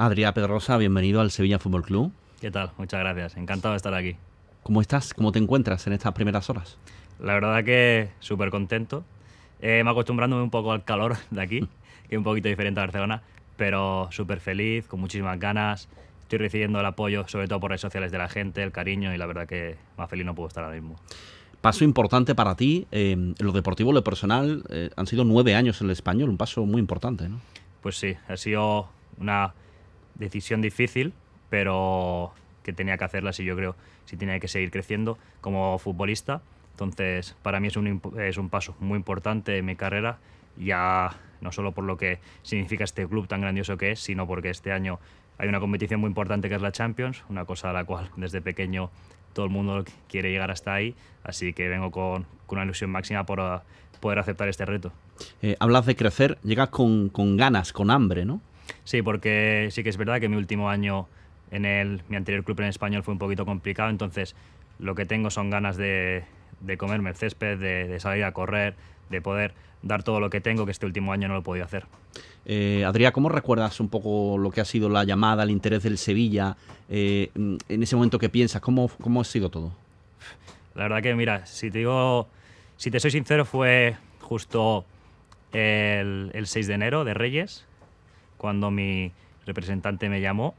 Adrián Pedrosa, bienvenido al Sevilla Fútbol Club. ¿Qué tal? Muchas gracias. Encantado de estar aquí. ¿Cómo estás? ¿Cómo te encuentras en estas primeras horas? La verdad que súper contento. Eh, me acostumbrándome un poco al calor de aquí, que es un poquito diferente a Barcelona, pero súper feliz, con muchísimas ganas. Estoy recibiendo el apoyo, sobre todo por redes sociales de la gente, el cariño y la verdad que más feliz no puedo estar ahora mismo. Paso importante para ti, eh, lo deportivo, lo personal, eh, han sido nueve años en el español, un paso muy importante, ¿no? Pues sí, ha sido una decisión difícil, pero que tenía que hacerla si yo creo, si tenía que seguir creciendo como futbolista. Entonces, para mí es un, es un paso muy importante en mi carrera, ya no solo por lo que significa este club tan grandioso que es, sino porque este año hay una competición muy importante que es la Champions, una cosa a la cual desde pequeño todo el mundo quiere llegar hasta ahí, así que vengo con, con una ilusión máxima por uh, poder aceptar este reto. Eh, hablas de crecer, llegas con, con ganas, con hambre, ¿no? Sí, porque sí que es verdad que mi último año en el, mi anterior club en español fue un poquito complicado, entonces lo que tengo son ganas de, de comerme el césped, de, de, salir a correr, de poder dar todo lo que tengo, que este último año no lo he podido hacer. Eh, Adrián, ¿cómo recuerdas un poco lo que ha sido la llamada, el interés del Sevilla? Eh, en ese momento que piensas, ¿cómo, ¿cómo ha sido todo? La verdad que, mira, si te digo, si te soy sincero, fue justo el, el 6 de enero de Reyes, cuando mi representante me llamó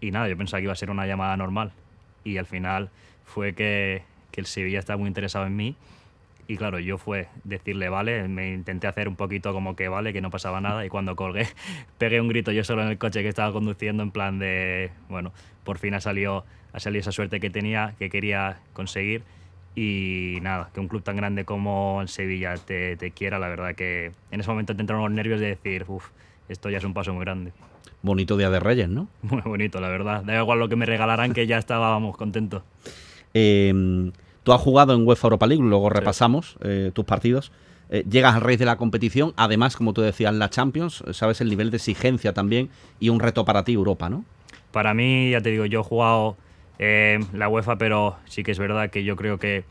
y nada, yo pensaba que iba a ser una llamada normal. Y al final fue que, que el Sevilla estaba muy interesado en mí y claro, yo fue decirle vale, me intenté hacer un poquito como que vale, que no pasaba nada y cuando colgué pegué un grito yo solo en el coche que estaba conduciendo en plan de, bueno, por fin ha salido, ha salido esa suerte que tenía, que quería conseguir y nada, que un club tan grande como el Sevilla te, te quiera, la verdad que en ese momento te entraron los nervios de decir, uff, esto ya es un paso muy grande. Bonito Día de Reyes, ¿no? Muy bonito, la verdad. Da igual lo que me regalaran, que ya estábamos contentos. Eh, tú has jugado en UEFA Europa League, luego repasamos eh, tus partidos. Eh, llegas al rey de la competición, además, como tú decías, la Champions, sabes el nivel de exigencia también y un reto para ti Europa, ¿no? Para mí, ya te digo, yo he jugado la UEFA, pero sí que es verdad que yo creo que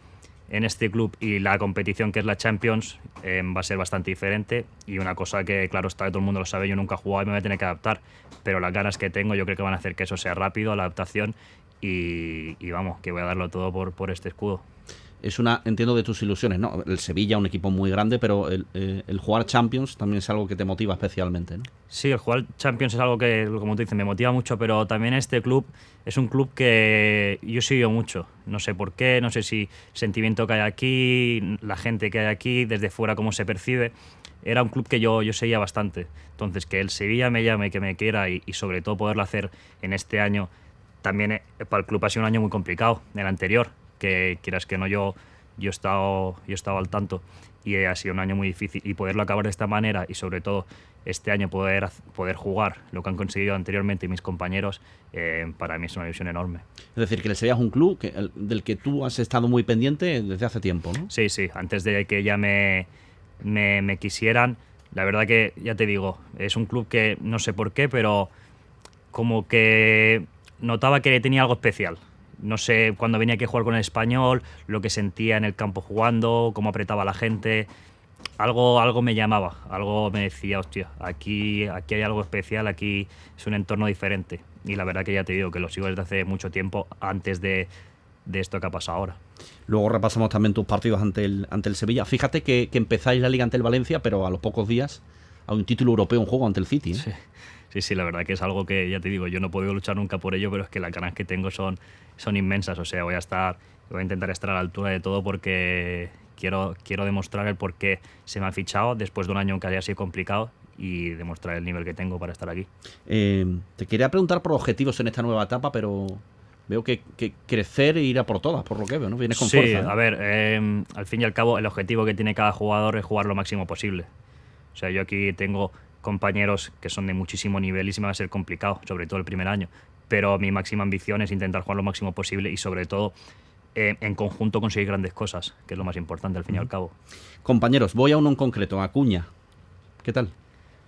en este club y la competición que es la Champions eh, va a ser bastante diferente. Y una cosa que claro está todo el mundo lo sabe yo nunca he jugado y me voy a tener que adaptar pero las ganas que tengo yo creo que van a hacer que eso sea rápido la adaptación y, y vamos que voy a darlo todo por, por este escudo es una, entiendo, de tus ilusiones, ¿no? El Sevilla, un equipo muy grande, pero el, eh, jugar Champions también es algo que te motiva especialmente. Sí, el jugar Champions es algo que, como tú dices, me motiva mucho, pero también este club es un club que yo sigo mucho. No sé por qué, no sé si sentimiento que hay aquí, la gente que hay aquí, desde fuera cómo se percibe. Era un club que yo, yo seguía bastante. Entonces, que el Sevilla me llame, que me quiera y, y sobre todo poderlo hacer en este año, también eh, para el club ha sido un año muy complicado, el anterior que quieras que no yo yo he estado yo he estado al tanto. Y ha sido un año muy difícil. Y poderlo acabar de esta manera y sobre todo este año poder poder jugar lo que han conseguido anteriormente mis compañeros eh, para mí es una ilusión enorme. Es decir que el Sevilla es un club que, el, del que tú has estado muy pendiente desde hace tiempo ¿no? sí sí. Antes de que ya me, me, me quisieran la verdad que ya te digo es un club que no sé por qué pero como que notaba que tenía algo especial no sé, cuando venía aquí a jugar con el español, lo que sentía en el campo jugando, cómo apretaba la gente, algo, algo me llamaba, algo me decía, hostia, aquí, aquí hay algo especial, aquí es un entorno diferente. Y la verdad que ya te digo que lo sigo desde hace mucho tiempo antes de, de esto que ha pasado ahora. Luego repasamos también tus partidos ante el, ante el Sevilla. Fíjate que, que empezáis la liga ante el Valencia, pero a los pocos días a un título europeo, un juego ante el City. ¿eh? Sí. Sí, sí, la verdad que es algo que ya te digo, yo no he podido luchar nunca por ello, pero es que las ganas que tengo son, son inmensas. O sea, voy a estar, voy a intentar estar a la altura de todo porque quiero, quiero demostrar el por qué se me ha fichado después de un año que haya sido complicado y demostrar el nivel que tengo para estar aquí. Eh, te quería preguntar por objetivos en esta nueva etapa, pero veo que, que, crecer e ir a por todas, por lo que veo, ¿no? Vienes con sí, fuerza. ¿no? a ver, eh, al fin y al cabo, el objetivo que tiene cada jugador es jugar lo máximo posible. O sea, yo aquí tengo compañeros que son de muchísimo nivel y se me va a ser complicado, sobre todo el primer año. Pero mi máxima ambición es intentar jugar lo máximo posible y sobre todo eh, en conjunto conseguir grandes cosas, que es lo más importante al fin y al cabo. Compañeros, voy a uno en concreto, a Acuña. ¿Qué tal?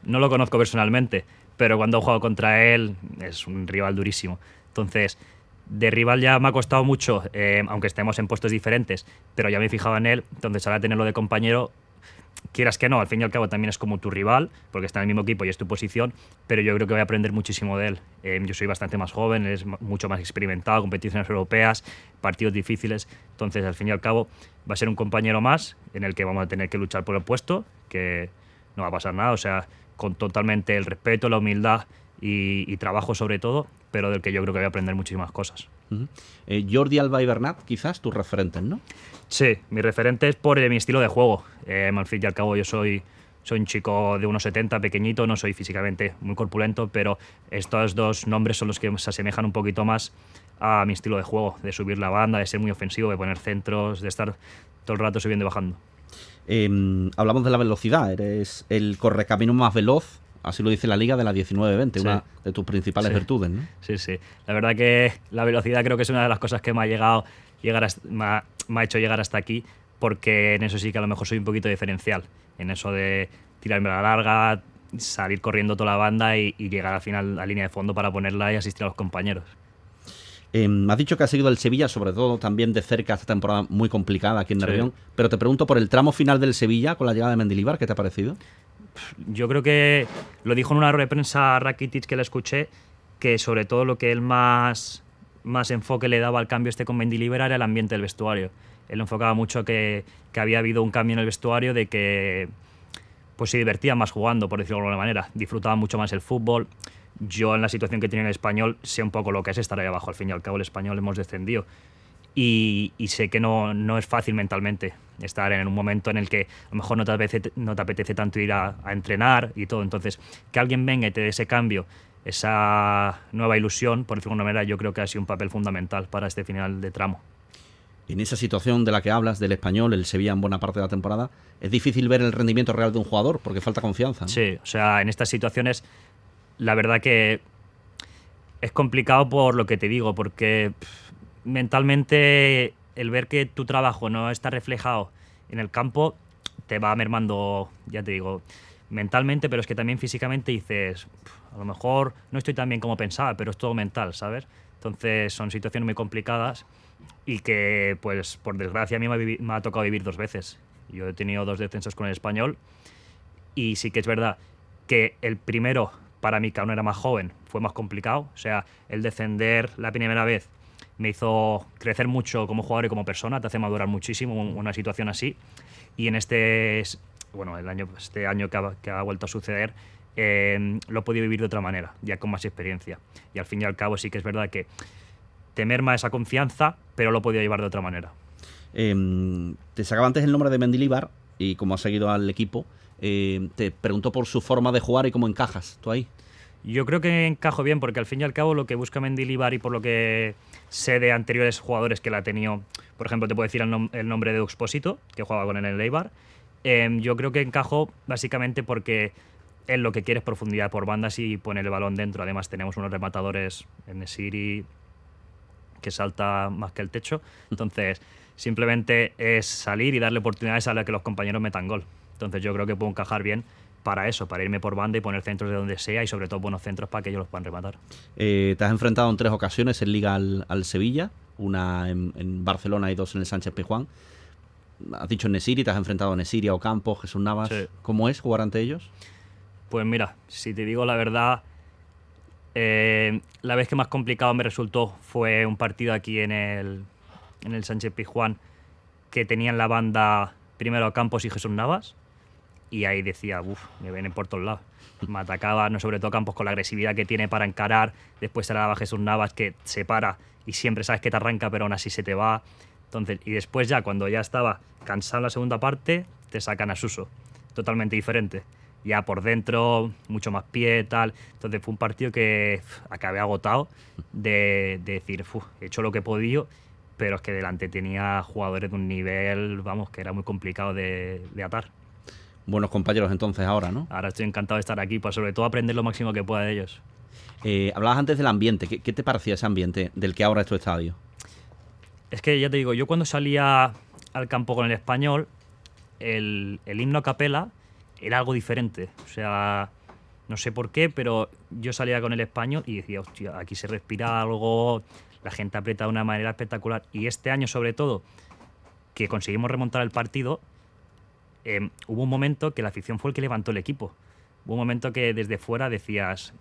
No lo conozco personalmente, pero cuando he jugado contra él es un rival durísimo. Entonces, de rival ya me ha costado mucho, eh, aunque estemos en puestos diferentes, pero ya me he fijado en él, entonces ahora tenerlo de compañero quieras que no, al fin y al cabo también es como tu rival, porque está en el mismo equipo y es tu posición, pero yo creo que voy a aprender muchísimo de él. Eh, yo soy bastante más joven, es mucho más experimentado, competiciones europeas, partidos difíciles, entonces al fin y al cabo va a ser un compañero más en el que vamos a tener que luchar por el puesto, que no va a pasar nada, o sea, con totalmente el respeto, la humildad y, trabajo sobre todo, pero del que yo creo que voy a aprender muchísimas cosas. Eh, Jordi Alba y Bernat, quizás tus referentes, ¿no? Sí, mi referente es por mi estilo de juego. Eh, al fin y al cabo yo soy, soy un chico de 1,70, pequeñito, no soy físicamente muy corpulento, pero estos dos nombres son los que se asemejan un poquito más a mi estilo de juego, de subir la banda, de ser muy ofensivo, de poner centros, de estar todo el rato subiendo y bajando. Em, hablamos de la velocidad, eres el correcamino más veloz Así lo dice la liga de la 19-20, una de tus principales virtudes, ¿no? Sí, sí. La verdad que la velocidad creo que es una de las cosas que me ha llegado, llegar me, ha, hecho llegar hasta aquí, porque en eso sí que a lo mejor soy un poquito diferencial. En eso de tirarme a la larga, salir corriendo toda la banda y, llegar al final a la línea de fondo para ponerla y asistir a los compañeros. Eh, has dicho que has seguido el Sevilla, sobre todo también de cerca esta temporada muy complicada aquí en Nervión, pero te pregunto por el tramo final del Sevilla con la llegada de Mendilibar, ¿qué te ha parecido? yo creo que lo dijo en una rueda de prensa Rakitic que le escuché, que sobre todo lo que él más, más enfoque le daba al cambio este con Mendilibar era el ambiente del vestuario. Él enfocaba mucho que, que había habido un cambio en el vestuario, de que pues se divertía más jugando, por decirlo de alguna manera. Disfrutaba mucho más el fútbol. Yo en la situación que en el español sé un poco lo que es estar ahí abajo. Al fin y al cabo el español hemos descendido. Y, sé que no, no, es fácil mentalmente estar en un momento en el que a lo mejor no te apetece, no te apetece tanto ir a, entrenar y todo. Entonces, que alguien venga y te dé ese cambio, esa nueva ilusión, por decirlo de alguna manera, yo creo que ha sido un papel fundamental para este final de tramo. En esa situación de la que hablas, del español, el Sevilla en buena parte de la temporada, es difícil ver el rendimiento real de un jugador porque falta confianza. Sí, o sea, en estas situaciones, la verdad que es complicado por lo que te digo, porque mentalmente el ver que tu trabajo no está reflejado en el campo te va mermando, ya te digo, mentalmente, pero es que también físicamente dices, a lo mejor no estoy tan bien como pensaba, pero es todo mental, ¿sabes? Entonces son situaciones muy complicadas y que, pues, por desgracia a mí me ha, tocado vivir dos veces. Yo he tenido dos descensos con el español y sí que es verdad que el primero, para mí, que aún era más joven, fue más complicado. O sea, el descender la primera vez me hizo crecer mucho como jugador y como persona, te hace madurar muchísimo una situación así. Y en este, bueno, el año, este año que ha, que ha vuelto a suceder, eh, lo he podido vivir de otra manera, ya con más experiencia. Y al fin y al cabo sí que es verdad que te merma esa confianza, pero lo he podido llevar de otra manera. Em, te sacaba antes el nombre de Mendilibar y como has seguido al equipo, eh, te pregunto por su forma de jugar y cómo encajas tú ahí. Yo creo que encajo bien porque al fin y al cabo lo que busca Mendilibar y por lo que sé de anteriores jugadores que la ha tenido, por ejemplo, te puedo decir el, nombre de Uxposito, que juega con él en el Eibar, em, yo creo que encajo básicamente porque él lo que quiere es profundidad por bandas y poner el balón dentro. Además tenemos unos rematadores en Siri que salta más que el techo. Entonces, simplemente es salir y darle oportunidades a la que los compañeros metan gol. Entonces yo creo que puedo encajar bien para eso, para irme por banda y poner centros de donde sea y sobre todo buenos centros para que ellos los puedan rematar. Eh, te has enfrentado en tres ocasiones en Liga al, Sevilla, una en, Barcelona y dos en el Sánchez Pijuán. Has dicho en Nesiri, te has enfrentado a Nesiri, a Ocampo, Jesús Navas. ¿Cómo es jugar ante ellos? Pues mira, si te digo la verdad, eh, la vez que más complicado me resultó fue un partido aquí en el, en el Sánchez Pijuán que tenían la banda primero Campos y Jesús Navas y ahí decía, uff, me vienen por todos lados. Me atacaba, no sobre todo Campos con la agresividad que tiene para encarar, después se la daba Jesús Navas que se para y siempre sabes que te arranca, pero aún así se te va. Entonces, y después ya cuando ya estaba cansado la segunda parte, te sacan a Suso, totalmente diferente. Ya por dentro, mucho más pie, tal. Entonces fue un partido que acabé agotado de, decir, he hecho lo que he podido, pero es que delante tenía jugadores de un nivel, vamos, que era muy complicado de atar buenos compañeros entonces ahora, ¿no? Ahora estoy encantado de estar aquí, para sobre todo aprender lo máximo que pueda de ellos. Eh, hablabas antes del ambiente, ¿Qué, te parecía ese ambiente del que ahora es tu estadio? Es que ya te digo, yo cuando salía al campo con el español, el, himno a capela era algo diferente. O sea, no sé por qué, pero yo salía con el español y decía, hostia, aquí se respira algo, la gente aprieta de una manera espectacular. Y este año, sobre todo, que conseguimos remontar el partido, em, hubo un momento que la afición fue el que levantó el equipo. Hubo un momento que desde fuera decías,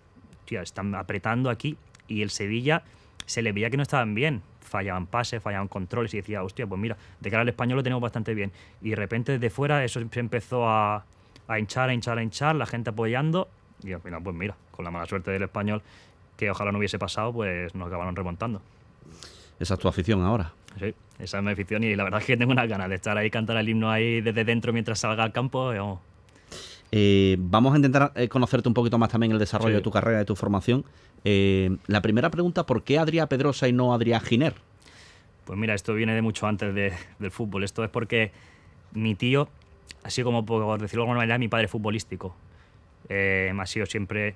tío, están apretando aquí y el Sevilla se le veía que no estaban bien. Fallaban pases, fallaban controles y decía, hostia, pues mira, de cara al español lo tenemos bastante bien. Y de repente desde fuera eso se empezó a, a hinchar, a hinchar, a hinchar, la gente apoyando. Y al final, pues mira, con la mala suerte del español, que ojalá no hubiese pasado, pues nos acabaron remontando. Esa es tu afición ahora. Sí, esa es mi afición y la verdad es que tengo unas ganas de estar ahí, cantar el himno ahí desde dentro mientras salga al campo. Eh, vamos a intentar eh, conocerte un poquito más también el desarrollo de tu carrera, de tu formación. Eh, la primera pregunta, ¿por qué Adrián Pedrosa y no Adrián Giner? Pues mira, esto viene de mucho antes del fútbol. Esto es porque mi tío, así como por decirlo de alguna manera, mi padre futbolístico. ha sido siempre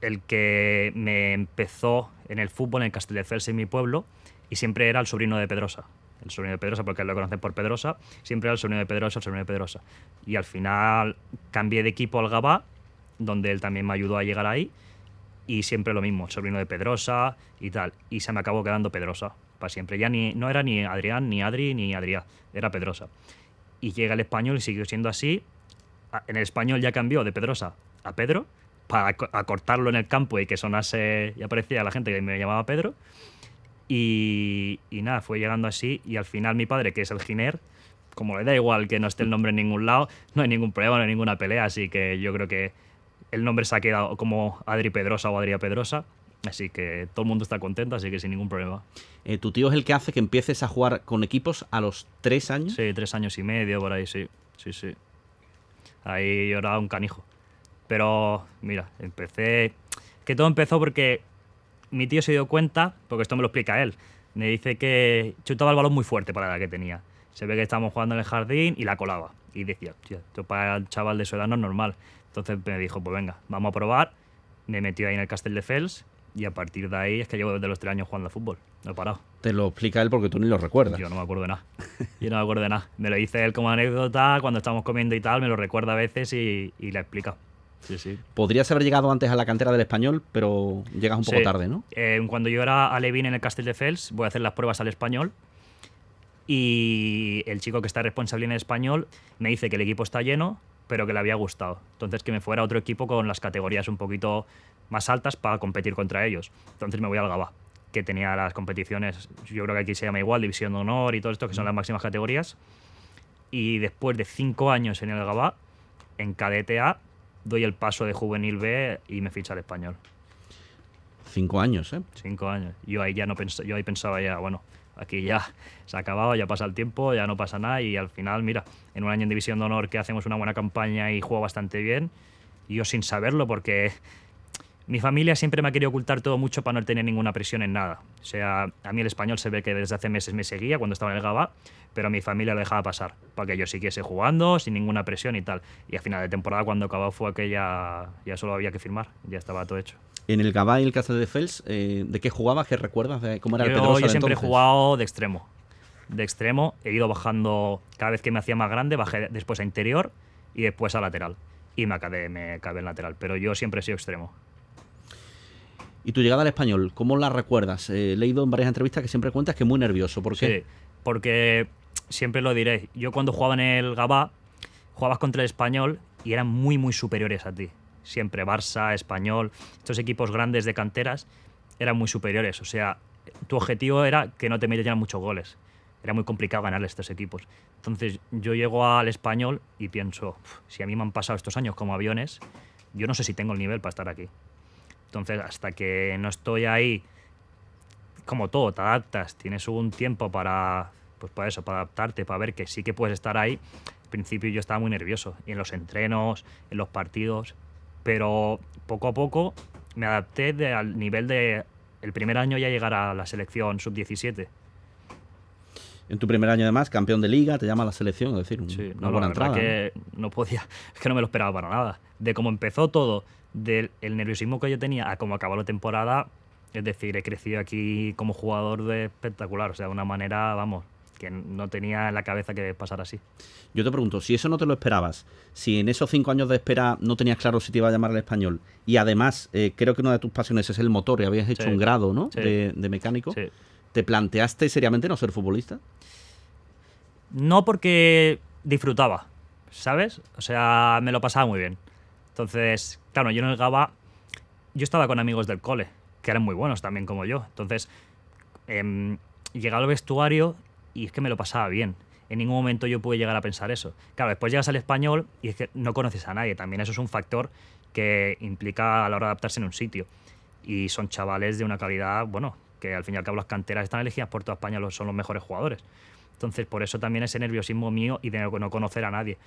el que me empezó en el fútbol en el Castelldefels en mi pueblo y siempre era el sobrino de Pedrosa. El sobrino de Pedrosa, porque lo conocen por Pedrosa, siempre era el sobrino de Pedrosa, el sobrino de Pedrosa. Y al final cambié de equipo al Gabá, donde él también me ayudó a llegar ahí, y siempre lo mismo, el sobrino de Pedrosa y tal. Y se me acabó quedando Pedrosa para siempre. Ya ni, no era ni Adrián, ni Adri, ni Adrián, era Pedrosa. Y llega el español y siguió siendo así. En el español ya cambió de Pedrosa a Pedro, para acortarlo en el campo y que sonase y aparecía la gente que me llamaba Pedro. Y, nada, fue llegando así y al final mi padre, que es el Giner, como le da igual que no esté el nombre en ningún lado, no hay ningún problema, no hay ninguna pelea, así que yo creo que el nombre se ha quedado como Adri Pedrosa o Adria Pedrosa, así que todo el mundo está contento, así que sin ningún problema. Eh, ¿Tu tío es el que hace que empieces a jugar con equipos a los tres años? Sí, tres años y medio, por ahí, sí, sí, sí. Ahí yo era un canijo. Pero mira, empecé... Que todo empezó porque mi tío se dio cuenta, porque esto me lo explica él, me dice que chutaba el balón muy fuerte para la que tenía. Se ve que estábamos jugando en el jardín y la colaba. Y decía, tío, esto para el chaval de su edad no es normal. Entonces me dijo, pues venga, vamos a probar. Me metió ahí en el Castel de Fels y a partir de ahí es que llevo desde los tres años jugando al fútbol. No he parado. Te lo explica él porque tú ni lo recuerdas. Yo no me acuerdo de nada. Yo no me acuerdo de nada. Me lo dice él como anécdota cuando estamos comiendo y tal, me lo recuerda a veces y, y le explica. Sí, sí. Podrías haber llegado antes a la cantera del español, pero llegas un poco tarde, ¿no? Eh, cuando yo era a Levin en el Castel de Fels, voy a hacer las pruebas al español. Y el chico que está responsable en el español me dice que el equipo está lleno, pero que le había gustado. Entonces que me fuera a otro equipo con las categorías un poquito más altas para competir contra ellos. Entonces me voy al Gabá, que tenía las competiciones, yo creo que aquí se llama igual, División de Honor y todo esto, que son las máximas categorías. Y después de cinco años en el Gabá, en KDTA, doy el paso de juvenil B y me ficha al español. Cinco años, ¿eh? Cinco años. Yo ahí ya no pensaba, yo ahí pensaba ya, bueno, aquí ya se ha acabado, ya pasa el tiempo, ya no pasa nada y al final, mira, en un año en División de Honor que hacemos una buena campaña y juego bastante bien, yo sin saberlo porque mi familia siempre me ha querido ocultar todo mucho para no tener ninguna presión en nada. O sea, a mí el español se ve que desde hace meses me seguía cuando estaba en el GABA, pero mi familia lo dejaba pasar para que yo siguiese jugando sin ninguna presión y tal. Y a final de temporada, cuando acabó, fue que ya, solo había que firmar, ya estaba todo hecho. En el GABA y el Cáceres de Fels, eh, ¿de qué jugabas? ¿Qué recuerdas? De ¿Cómo era yo, el Pedrosa Yo siempre he jugado de extremo. De extremo, he ido bajando cada vez que me hacía más grande, bajé después a interior y después a lateral. Y me acabé, me acabé en lateral, pero yo siempre he sido extremo. Y tu llegada al español, ¿cómo la recuerdas? Eh, he leído en varias entrevistas que siempre cuentas que muy nervioso. ¿Por qué? Sí, porque siempre lo diré. Yo cuando jugaba en el Gabá, jugabas contra el español y eran muy, muy superiores a ti. Siempre Barça, Español, estos equipos grandes de canteras eran muy superiores. O sea, tu objetivo era que no te metieran muchos goles. Era muy complicado ganarle a estos equipos. Entonces yo llego al español y pienso, si a mí me han pasado estos años como aviones, yo no sé si tengo el nivel para estar aquí. Entonces, hasta que no estoy ahí, como todo, te adaptas, tienes un tiempo para, pues para eso, para adaptarte, para ver que sí que puedes estar ahí. Al principio yo estaba muy nervioso, en los entrenos, en los partidos, pero poco a poco me adapté al nivel de el primer año ya llegar a la selección sub-17. En tu primer año además, campeón de liga, te llama la selección, es decir, una no, buena entrada. Que ¿no? podía, es que no me lo esperaba para nada. De cómo empezó todo, del nerviosismo que yo tenía a cómo acabó la temporada, es decir, he crecido aquí como jugador de espectacular, o sea, de una manera, vamos, que no tenía en la cabeza que pasara así. Yo te pregunto, si eso no te lo esperabas, si en esos cinco años de espera no tenías claro si te iba a llamar al español, y además eh, creo que una de tus pasiones es el motor y habías hecho un grado ¿no? de, de, mecánico, ¿te planteaste seriamente no ser futbolista? No porque disfrutaba, ¿sabes? O sea, me lo pasaba muy bien. Entonces, claro, yo en el yo estaba con amigos del cole, que eran muy buenos también como yo. Entonces, eh, llegaba al vestuario y es que me lo pasaba bien. En ningún momento yo pude llegar a pensar eso. Claro, después llegas al español y es que no conoces a nadie. También eso es un factor que implica a la hora de adaptarse en un sitio. Y son chavales de una calidad, bueno, que al fin y al cabo las canteras están elegidas por toda España, son los mejores jugadores. Entonces, por eso también ese nerviosismo mío y de no conocer a nadie.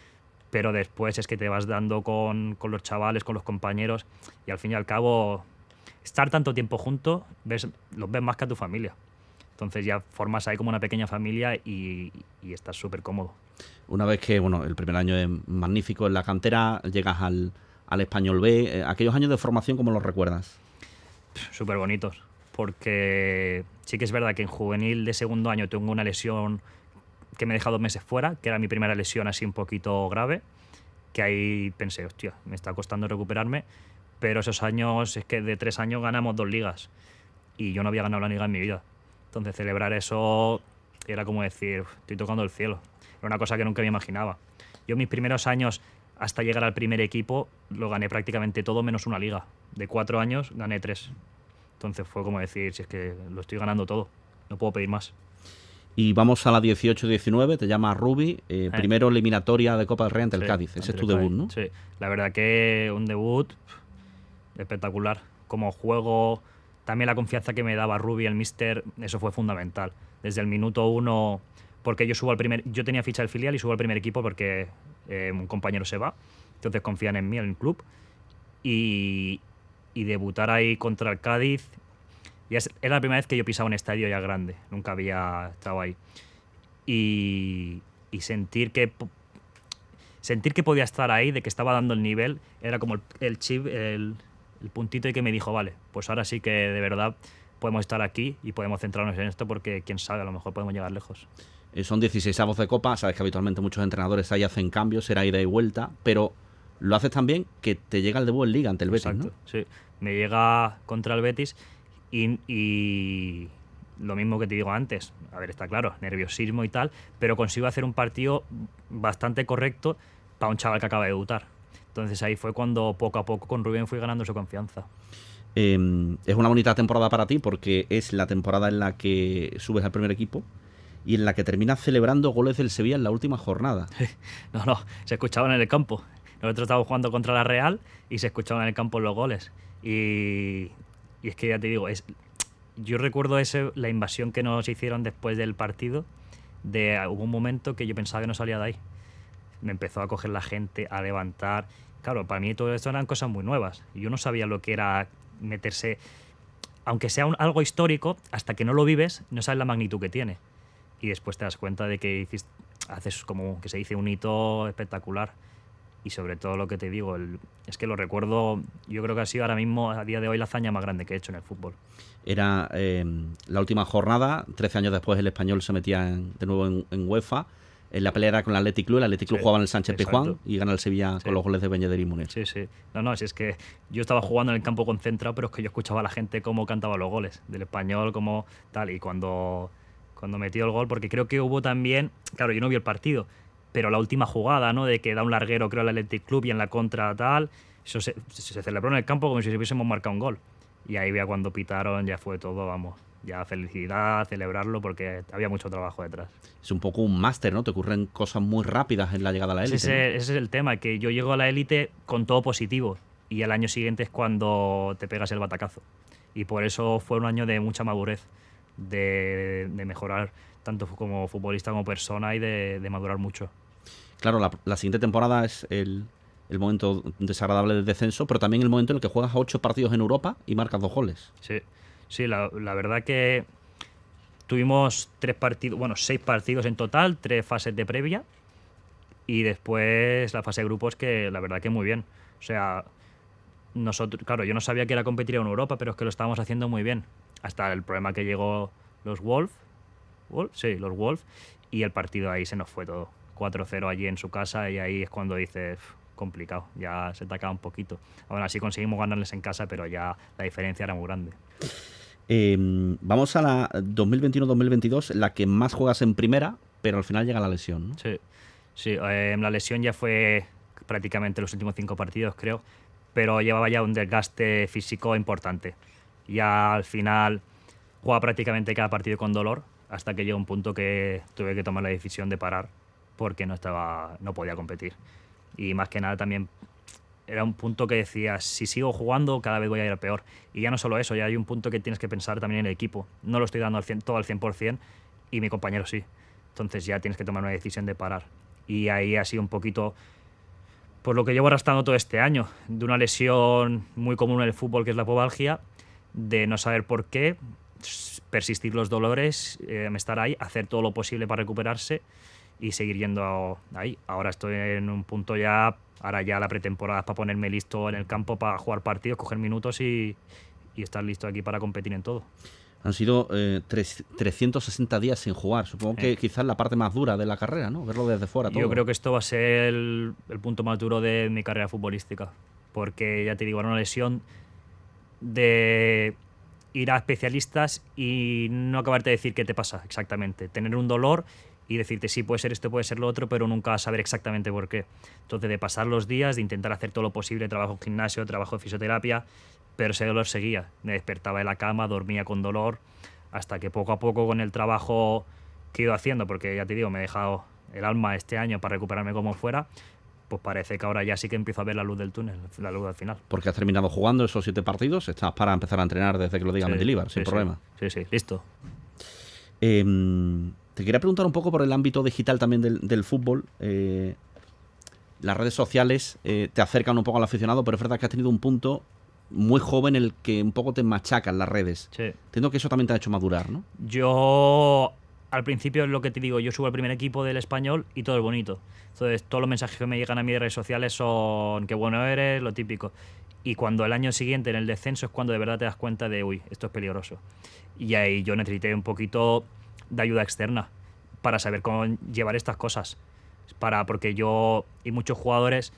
Pero después es que te vas dando con, con los chavales, con los compañeros, y al fin y al cabo, estar tanto tiempo juntos, ves, los ves más que a tu familia. Entonces ya formas ahí como una pequeña familia y, y estás súper cómodo. Una vez que, bueno, el primer año es magnífico en la cantera, llegas al, al Español B, eh, aquellos años de formación, ¿cómo los recuerdas? Súper bonitos, porque sí que es verdad que en juvenil de segundo año tengo una lesión que me deja dos meses fuera, que era mi primera lesión así un poquito grave, que ahí pensé, hostia, me está costando recuperarme, pero esos años, es que de tres años ganamos dos ligas y yo no había ganado la liga en mi vida. Entonces celebrar eso era como decir, estoy tocando el cielo. Era una cosa que nunca me imaginaba. Yo mis primeros años hasta llegar al primer equipo lo gané prácticamente todo menos una liga. De cuatro años gané tres. Entonces fue como decir, si es que lo estoy ganando todo, no puedo pedir más. Y vamos a la 18-19, te llama Ruby, eh, primero eliminatoria de Copa del Rey ante el Cádiz. Ese es tu debut, ¿no? Sí, la verdad que un debut espectacular. Como juego, también la confianza que me daba Ruby, el Mister, eso fue fundamental. Desde el minuto uno, porque yo subo al primer, yo tenía ficha del filial y subo al primer equipo porque eh, un compañero se va, entonces confían en mí, en el club. Y, y debutar ahí contra el Cádiz, ya es, era la primera vez que yo pisaba un estadio ya grande, nunca había estado ahí. Y, y sentir que sentir que podía estar ahí, de que estaba dando el nivel, era como el, el chip, el, el puntito y que me dijo, vale, pues ahora sí que de verdad podemos estar aquí y podemos centrarnos en esto porque quién sabe, a lo mejor podemos llegar lejos. Eh, son 16 avos de copa, sabes que habitualmente muchos entrenadores ahí hacen cambios, será ida y vuelta, pero lo haces también que te llega el debut en liga ante el Betis, ¿no? Sí, me llega contra el Betis y, y, lo mismo que te digo antes, a ver, está claro, nerviosismo y tal, pero consigo hacer un partido bastante correcto para un chaval que acaba de debutar. Entonces ahí fue cuando poco a poco con Rubén fui ganando su confianza. Eh, es una bonita temporada para ti porque es la temporada en la que subes al primer equipo y en la que terminas celebrando goles del Sevilla en la última jornada. no, no, se escuchaban en el campo. Nosotros estábamos jugando contra la Real y se escuchaban en el campo los goles. Y, y es que ya te digo, es, yo recuerdo ese, la invasión que nos hicieron después del partido. De, hubo un momento que yo pensaba que no salía de ahí. Me empezó a coger la gente, a levantar claro, para mí todo esto eran cosas muy nuevas. Yo no sabía lo que era meterse, aunque sea un, algo histórico, hasta que no lo vives, no sabes la magnitud que tiene. Y después te das cuenta de que haces como que se dice un hito espectacular. Y sobre todo lo que te digo, el, es que lo recuerdo, yo creo que ha sido ahora mismo, a día de hoy, la hazaña más grande que he hecho en el fútbol. Era eh, la última jornada, 13 años después el español se metía en, de nuevo en, en UEFA en la pelea era con el Athletic Club, el Athletic Club sí, jugaba en el Sánchez Pizjuán y gana el Sevilla sí. con los goles de Benjeder y Munir. Sí, sí. No, no, si es que yo estaba jugando en el campo concentrado, pero es que yo escuchaba a la gente cómo cantaba los goles, del español, como tal, y cuando, cuando metió el gol, porque creo que hubo también, claro, yo no vi el partido, pero la última jugada, ¿no? De que da un larguero, creo, al Athletic Club y en la contra tal, eso se, se celebró en el campo como si hubiésemos marcado un gol. Y ahí ya cuando pitaron ya fue todo, vamos, ya felicidad, celebrarlo, porque había mucho trabajo detrás. Es un poco un máster, ¿no? Te ocurren cosas muy rápidas en la llegada a la élite. Ese, ¿no? ese, es el tema, que yo llego a la élite con todo positivo y el año siguiente es cuando te pegas el batacazo. Y por eso fue un año de mucha madurez, de, de mejorar tanto como futbolista como persona y de, de madurar mucho. Claro, la, siguiente temporada es el, momento desagradable del descenso, pero también el momento en el que juegas ocho partidos en Europa y marcas dos goles. Sí. Sí, la, verdad que tuvimos tres partidos, bueno, seis partidos en total, tres fases de previa y después la fase de grupos que la verdad que muy bien. O sea, nosotros, claro, yo no sabía que era competir en Europa, pero es que lo estábamos haciendo muy bien. Hasta el problema que llegó los Wolf, Wolf sí, los Wolf, y el partido ahí se nos fue todo. 4-0 allí en su casa y ahí es cuando dices, complicado, ya se te acaba un poquito. Aún así conseguimos ganarles en casa, pero ya la diferencia era muy grande. Eh, vamos a la 2021-2022, la que más juegas en primera, pero al final llega la lesión. ¿no? Sí, Sí, eh, la lesión ya fue prácticamente los últimos cinco partidos, creo, pero llevaba ya un desgaste físico importante. Ya al final jugaba prácticamente cada partido con dolor, hasta que llegó un punto que tuve que tomar la decisión de parar porque no estaba no podía competir. Y más que nada también era un punto que decía si sigo jugando cada vez voy a ir peor. Y ya no solo eso ya hay un punto que tienes que pensar también en el equipo. No lo estoy dando al 100, todo al 100% y mi compañero sí. Entonces ya tienes que tomar una decisión de parar. Y ahí ha sido un poquito por lo que llevo arrastrando todo este año de una lesión muy común en el fútbol que es la pobalgia de no saber por qué persistir los dolores, eh, estar ahí, hacer todo lo posible para recuperarse y seguir yendo ahí. Ahora estoy en un punto ya, ahora ya la pretemporada para ponerme listo en el campo para jugar partidos, coger minutos y, y estar listo aquí para competir en todo. Han sido eh, 360 días sin jugar. Supongo que quizás la parte más dura de la carrera, ¿no? Verlo desde fuera. Todo. Yo creo que esto va a ser el, el punto más duro de mi carrera futbolística. Porque ya te digo, era una lesión de ir a especialistas y no acabarte de decir qué te pasa exactamente. Tener un dolor y decirte sí, puede ser esto, puede ser lo otro, pero nunca saber exactamente por qué. Entonces, de pasar los días, de intentar hacer todo lo posible, trabajo en gimnasio, trabajo en fisioterapia, pero ese dolor seguía. Me despertaba de la cama, dormía con dolor, hasta que poco a poco con el trabajo que he ido haciendo, porque ya te digo, me he dejado el alma este año para recuperarme como fuera, pues parece que ahora ya sí que empiezo a ver la luz del túnel, la luz al final. Porque has terminado jugando esos siete partidos, estás para empezar a entrenar desde que lo diga Sí, Mendilibar, sin sí, problema. Sí, sí, listo. Eh, te quería preguntar un poco por el ámbito digital también del, del fútbol. Eh, las redes sociales eh, te acercan un poco al aficionado, pero es verdad que has tenido un punto muy joven en el que un poco te machacan las redes. Sí. Entiendo que eso también te ha hecho madurar, ¿no? Yo, al principio es lo que te digo, yo subo al primer equipo del español y todo es bonito. Entonces, todos los mensajes que me llegan a mí de redes sociales son qué bueno eres, lo típico. Y cuando el año siguiente, en el descenso, es cuando de verdad te das cuenta de, uy, esto es peligroso. Y ahí yo necesité un poquito de ayuda externa para saber cómo llevar estas cosas. Para, porque yo y muchos jugadores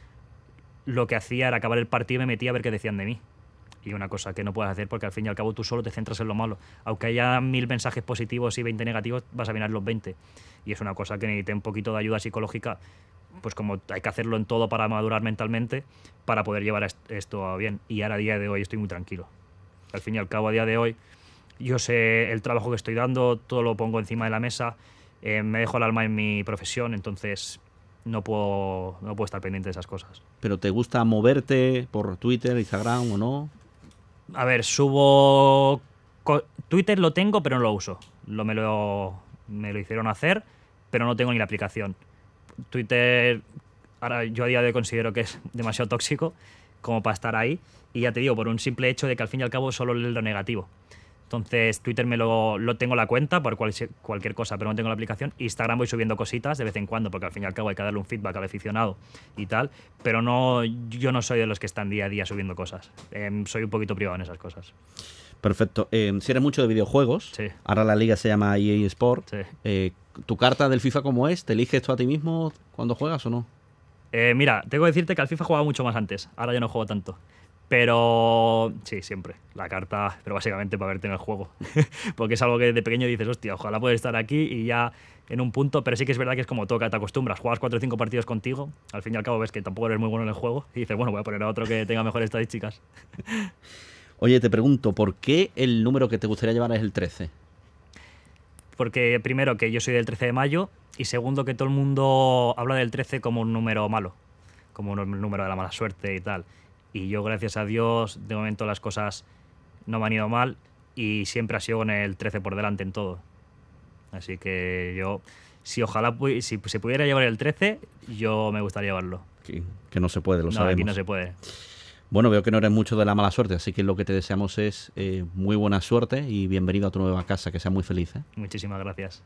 lo que hacía era acabar el partido y me metía a ver qué decían de mí. Y una cosa que no puedes hacer porque al fin y al cabo tú solo te centras en lo malo. Aunque haya mil mensajes positivos y 20 negativos, vas a mirar los 20. Y es una cosa que necesité un poquito de ayuda psicológica, pues como hay que hacerlo en todo para madurar mentalmente, para poder llevar est- esto bien. Y ahora a día de hoy estoy muy tranquilo. Al fin y al cabo, a día de hoy, yo sé el trabajo que estoy dando, todo lo pongo encima de la mesa, eh, me dejo el alma en mi profesión, entonces no puedo, no puedo estar pendiente de esas cosas. Pero ¿te gusta moverte por Twitter, Instagram o no? A ver, subo. Twitter lo tengo, pero no lo uso. Lo, me, lo, me lo hicieron hacer, pero no tengo ni la aplicación. Twitter, ahora yo a día de hoy considero que es demasiado tóxico como para estar ahí. Y ya te digo, por un simple hecho de que al fin y al cabo solo leo lo negativo. Entonces, Twitter me lo, lo tengo la cuenta por cual- cualquier cosa, pero no tengo la aplicación. Instagram voy subiendo cositas de vez en cuando, porque al fin y al cabo hay que darle un feedback al aficionado y tal. Pero no, yo no soy de los que están día a día subiendo cosas. Em, soy un poquito privado en esas cosas. Perfecto. Eh, si eres mucho de videojuegos, Sí. ahora la liga se llama EA Sport. Sí. eh, ¿Tu carta del FIFA cómo es? ¿Te eliges tú a ti mismo cuando juegas o no? Eh, mira, tengo que decirte que al FIFA jugaba mucho más antes. Ahora ya no juego tanto. Pero sí, siempre. La carta, pero básicamente para verte en el juego. Porque es algo que de pequeño dices, hostia, ojalá poder estar aquí y ya en un punto. Pero sí que es verdad que es como toca, te acostumbras. Juegas 4 o 5 partidos contigo. Al fin y al cabo ves que tampoco eres muy bueno en el juego. Y dices, bueno, voy a poner a otro que tenga mejores estadísticas. Oye, te pregunto, ¿por qué el número que te gustaría llevar es el 13? Porque primero que yo soy del 13 de mayo y segundo que todo el mundo habla del 13 como un número malo, como un número de la mala suerte y tal. Y yo gracias a Dios de momento las cosas no me han ido mal y siempre ha sido con el 13 por delante en todo. Así que yo, si ojalá si se pudiera llevar el 13, yo me gustaría llevarlo. Que, que no se puede, lo no, sabemos. aquí no se puede. Bueno, veo que no eres mucho de la mala suerte, así que lo que te deseamos es eh, muy buena suerte y bienvenido a tu nueva casa, que sea muy feliz. ¿eh? Muchísimas gracias.